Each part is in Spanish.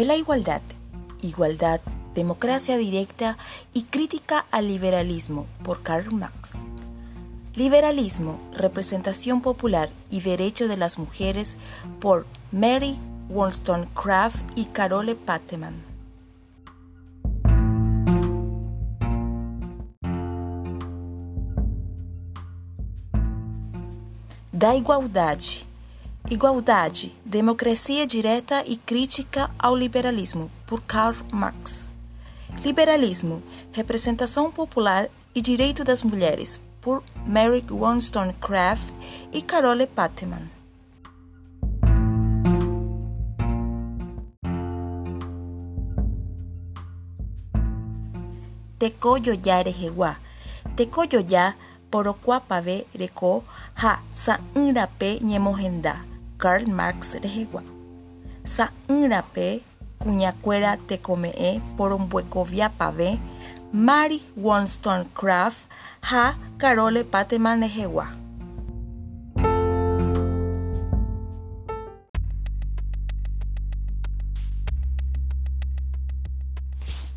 de la igualdad, igualdad, democracia directa y crítica al liberalismo por Karl Marx. Liberalismo, representación popular y derecho de las mujeres por Mary Wollstonecraft y Carole Pateman. Da igualdade. Igualdade, democracia direta e crítica ao liberalismo, por Karl Marx. Liberalismo, representação popular e direito das mulheres, por Mary Wollstonecraft e Carole Pateman. Rejewa. Tekoyo ya porokuapave reko ha sa'ýrape ñemohenda. Karl Marx rejewa. Sa'ýrape kuñakuéra tekome'ẽ poromboekoviapave Mary Wollstonecraft ha Carole Pateman rejegua.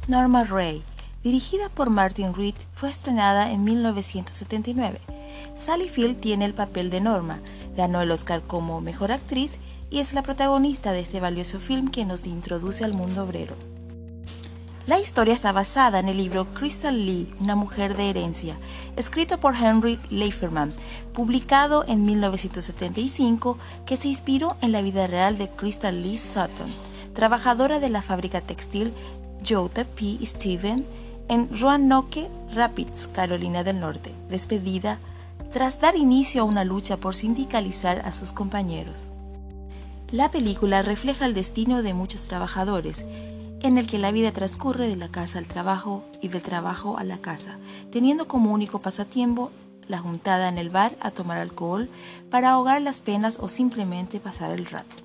Norma Ray, dirigida por Martin Reed, fue estrenada en 1979. Sally Field tiene el papel de Norma, ganó el Oscar como Mejor Actriz y es la protagonista de este valioso film que nos introduce al mundo obrero. La historia está basada en el libro Crystal Lee, una mujer de herencia, escrito por Henry Leiferman, publicado en 1975, que se inspiró en la vida real de Crystal Lee Sutton, trabajadora de la fábrica textil Jota P. Steven en Roanoke Rapids, Carolina del Norte, despedida tras dar inicio a una lucha por sindicalizar a sus compañeros. La película refleja el destino de muchos trabajadores, en el que la vida transcurre de la casa al trabajo y del trabajo a la casa, teniendo como único pasatiempo la juntada en el bar a tomar alcohol para ahogar las penas o simplemente pasar el rato.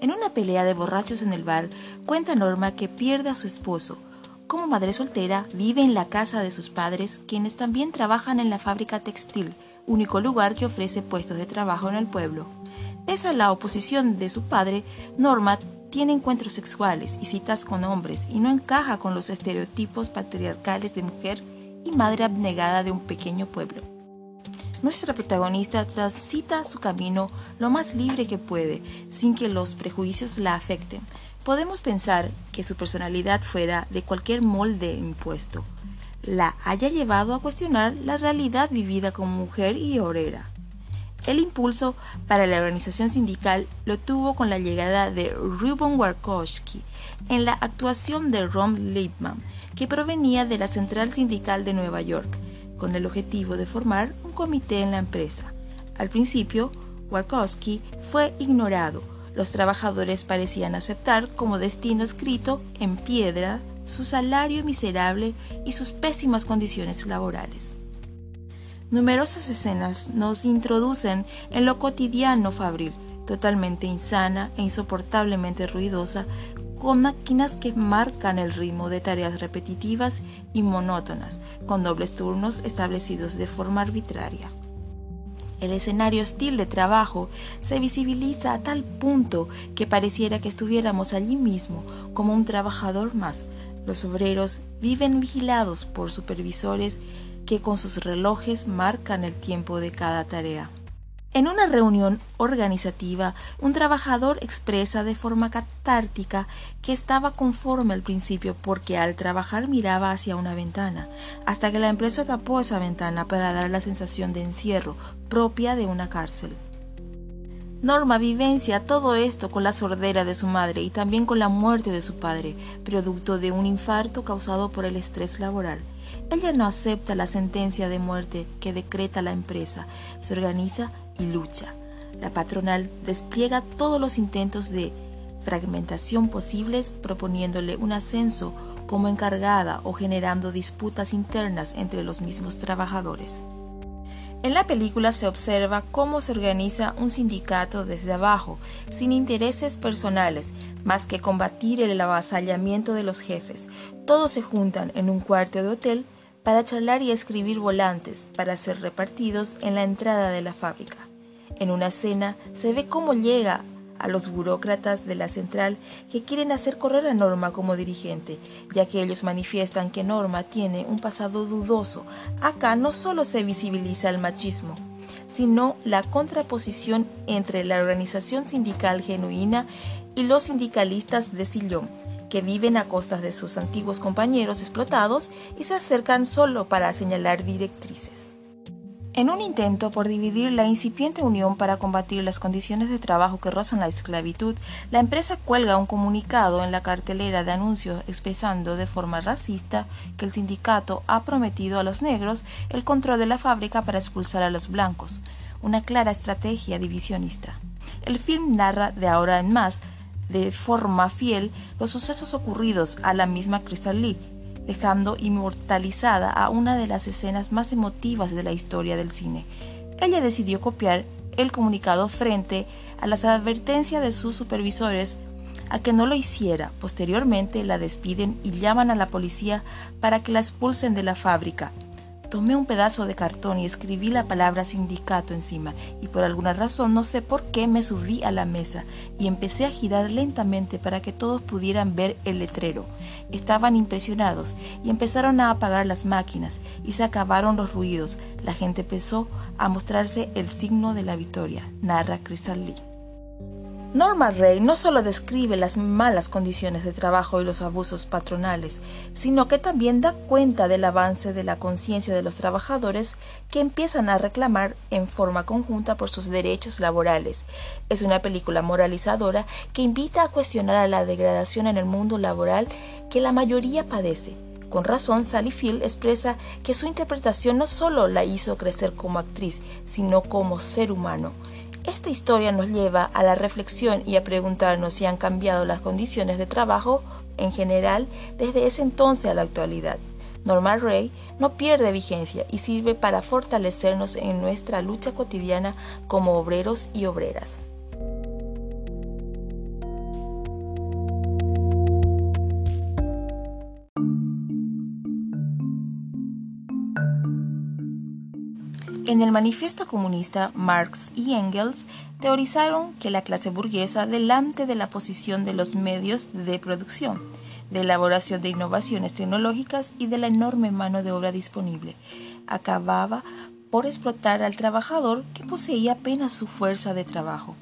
En una pelea de borrachos en el bar, cuenta Norma que pierde a su esposo. Como madre soltera, vive en la casa de sus padres, quienes también trabajan en la fábrica textil, único lugar que ofrece puestos de trabajo en el pueblo. Pese a la oposición de su padre, Norma tiene encuentros sexuales y citas con hombres y no encaja con los estereotipos patriarcales de mujer y madre abnegada de un pequeño pueblo. Nuestra protagonista transita su camino lo más libre que puede, sin que los prejuicios la afecten. Podemos pensar que su personalidad fuera de cualquier molde impuesto, la haya llevado a cuestionar la realidad vivida como mujer y obrera. El impulso para la organización sindical lo tuvo con la llegada de Ruben Warkowski en la actuación de Ron Liebman, que provenía de la Central Sindical de Nueva York, con el objetivo de formar un comité en la empresa. Al principio, Warkowski fue ignorado. Los trabajadores parecían aceptar como destino escrito en piedra su salario miserable y sus pésimas condiciones laborales. Numerosas escenas nos introducen en lo cotidiano fabril, totalmente insana e insoportablemente ruidosa, con máquinas que marcan el ritmo de tareas repetitivas y monótonas, con dobles turnos establecidos de forma arbitraria. El escenario hostil de trabajo se visibiliza a tal punto que pareciera que estuviéramos allí mismo, como un trabajador más. Los obreros viven vigilados por supervisores que con sus relojes marcan el tiempo de cada tarea. En una reunión organizativa, un trabajador expresa de forma catártica que estaba conforme al principio porque al trabajar miraba hacia una ventana, hasta que la empresa tapó esa ventana para dar la sensación de encierro propia de una cárcel. Norma vivencia todo esto con la sordera de su madre y también con la muerte de su padre, producto de un infarto causado por el estrés laboral. Ella no acepta la sentencia de muerte que decreta la empresa, se organiza y lucha. La patronal despliega todos los intentos de fragmentación posibles proponiéndole un ascenso como encargada o generando disputas internas entre los mismos trabajadores. En la película se observa cómo se organiza un sindicato desde abajo, sin intereses personales, más que combatir el avasallamiento de los jefes. Todos se juntan en un cuarto de hotel para charlar y escribir volantes para ser repartidos en la entrada de la fábrica. En una escena se ve cómo llega a los burócratas de la central que quieren hacer correr a Norma como dirigente, ya que ellos manifiestan que Norma tiene un pasado dudoso. Acá no solo se visibiliza el machismo, sino la contraposición entre la organización sindical genuina y los sindicalistas de sillón, que viven a costas de sus antiguos compañeros explotados y se acercan solo para señalar directrices. En un intento por dividir la incipiente unión para combatir las condiciones de trabajo que rozan la esclavitud, la empresa cuelga un comunicado en la cartelera de anuncios expresando de forma racista que el sindicato ha prometido a los negros el control de la fábrica para expulsar a los blancos, una clara estrategia divisionista. El film narra de ahora en más, de forma fiel, los sucesos ocurridos a la misma Crystal Lee, dejando inmortalizada a una de las escenas más emotivas de la historia del cine. Ella decidió copiar el comunicado frente a las advertencias de sus supervisores a que no lo hiciera. Posteriormente la despiden y llaman a la policía para que la expulsen de la fábrica. Tomé un pedazo de cartón y escribí la palabra sindicato encima y por alguna razón no sé por qué me subí a la mesa y empecé a girar lentamente para que todos pudieran ver el letrero. Estaban impresionados y empezaron a apagar las máquinas y se acabaron los ruidos. La gente empezó a mostrarse el signo de la victoria, narra Crystal Lee. Norma Ray no solo describe las malas condiciones de trabajo y los abusos patronales, sino que también da cuenta del avance de la conciencia de los trabajadores que empiezan a reclamar en forma conjunta por sus derechos laborales. Es una película moralizadora que invita a cuestionar la degradación en el mundo laboral que la mayoría padece. Con razón, Sally Field expresa que su interpretación no solo la hizo crecer como actriz, sino como ser humano. Esta historia nos lleva a la reflexión y a preguntarnos si han cambiado las condiciones de trabajo en general desde ese entonces a la actualidad. Normal Ray no pierde vigencia y sirve para fortalecernos en nuestra lucha cotidiana como obreros y obreras. En el manifiesto comunista, Marx y Engels teorizaron que la clase burguesa, delante de la posición de los medios de producción, de elaboración de innovaciones tecnológicas y de la enorme mano de obra disponible, acababa por explotar al trabajador que poseía apenas su fuerza de trabajo.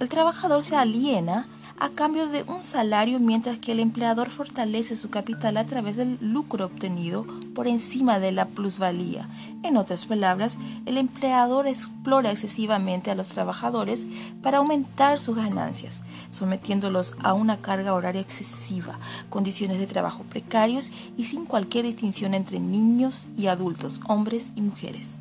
El trabajador se aliena a cambio de un salario mientras que el empleador fortalece su capital a través del lucro obtenido por encima de la plusvalía. En otras palabras, el empleador explora excesivamente a los trabajadores para aumentar sus ganancias, sometiéndolos a una carga horaria excesiva, condiciones de trabajo precarios y sin cualquier distinción entre niños y adultos, hombres y mujeres.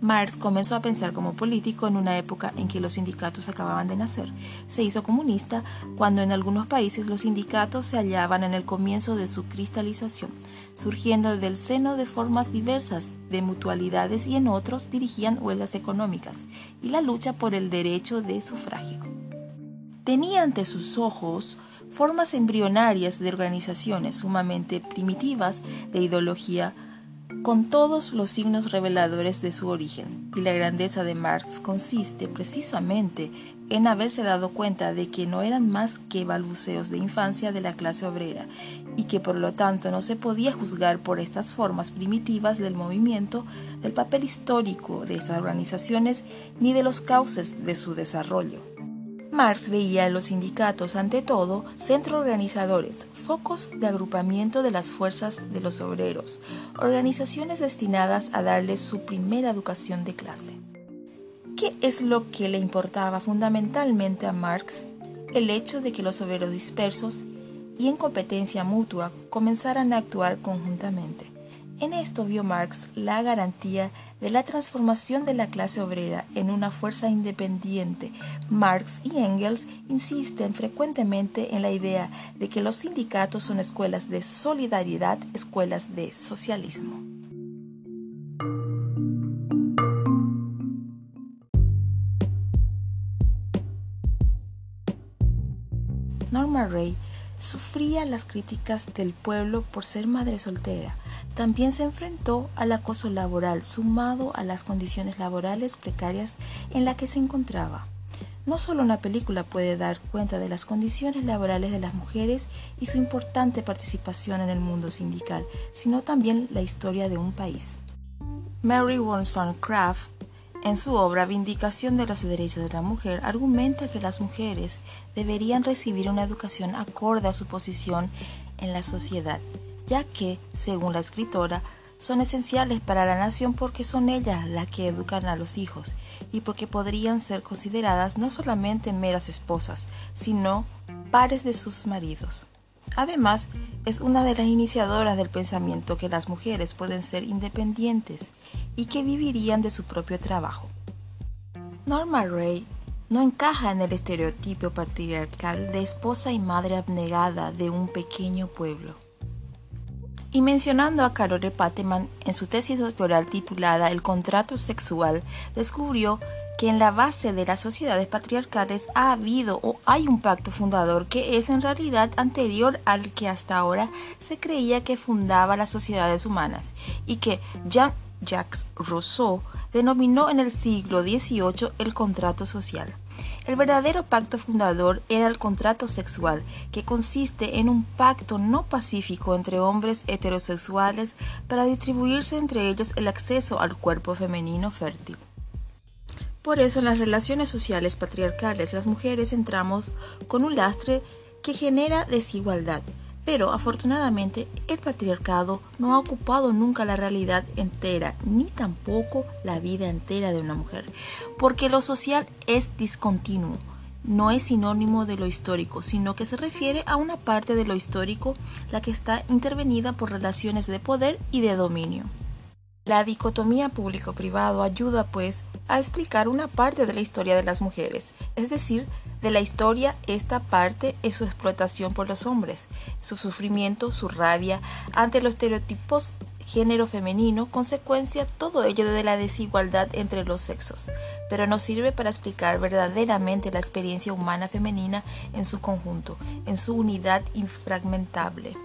Marx comenzó a pensar como político en una época en que los sindicatos acababan de nacer. Se hizo comunista cuando en algunos países los sindicatos se hallaban en el comienzo de su cristalización, surgiendo del seno de formas diversas de mutualidades y en otros dirigían huelgas económicas y la lucha por el derecho de sufragio. Tenía ante sus ojos formas embrionarias de organizaciones sumamente primitivas de ideología con todos los signos reveladores de su origen. Y la grandeza de Marx consiste precisamente en haberse dado cuenta de que no eran más que balbuceos de infancia de la clase obrera y que por lo tanto no se podía juzgar por estas formas primitivas del movimiento del papel histórico de estas organizaciones ni de los cauces de su desarrollo. Marx veía a los sindicatos ante todo centros organizadores, focos de agrupamiento de las fuerzas de los obreros, organizaciones destinadas a darles su primera educación de clase. ¿Qué es lo que le importaba fundamentalmente a Marx? El hecho de que los obreros dispersos y en competencia mutua comenzaran a actuar conjuntamente. En esto vio Marx la garantía de la transformación de la clase obrera en una fuerza independiente. Marx y Engels insisten frecuentemente en la idea de que los sindicatos son escuelas de solidaridad, escuelas de socialismo. Norma Ray sufría las críticas del pueblo por ser madre soltera. También se enfrentó al acoso laboral sumado a las condiciones laborales precarias en las que se encontraba. No solo una película puede dar cuenta de las condiciones laborales de las mujeres y su importante participación en el mundo sindical, sino también la historia de un país. Mary Wollstonecraft, en su obra Vindicación de los Derechos de la Mujer, argumenta que las mujeres deberían recibir una educación acorde a su posición en la sociedad, ya que, según la escritora, son esenciales para la nación porque son ellas las que educan a los hijos y porque podrían ser consideradas no solamente meras esposas, sino pares de sus maridos. Además, es una de las iniciadoras del pensamiento que las mujeres pueden ser independientes y que vivirían de su propio trabajo. Norma Ray no encaja en el estereotipo patriarcal de esposa y madre abnegada de un pequeño pueblo. Y mencionando a Carole Pateman en su tesis doctoral titulada El contrato sexual, descubrió que en la base de las sociedades patriarcales ha habido o hay un pacto fundador que es en realidad anterior al que hasta ahora se creía que fundaba las sociedades humanas y que Jean-Jacques Rousseau denominó en el siglo XVIII el contrato social. El verdadero pacto fundador era el contrato sexual, que consiste en un pacto no pacífico entre hombres heterosexuales para distribuirse entre ellos el acceso al cuerpo femenino fértil. Por eso en las relaciones sociales patriarcales las mujeres entramos con un lastre que genera desigualdad, pero afortunadamente el patriarcado no ha ocupado nunca la realidad entera, ni tampoco la vida entera de una mujer, porque lo social es discontinuo, no es sinónimo de lo histórico, sino que se refiere a una parte de lo histórico, la que está intervenida por relaciones de poder y de dominio. La dicotomía público-privado ayuda, pues, a explicar una parte de la historia de las mujeres, es decir, de la historia esta parte es su explotación por los hombres, su sufrimiento, su rabia ante los estereotipos género femenino, consecuencia todo ello de la desigualdad entre los sexos, pero nos sirve para explicar verdaderamente la experiencia humana femenina en su conjunto, en su unidad infragmentable.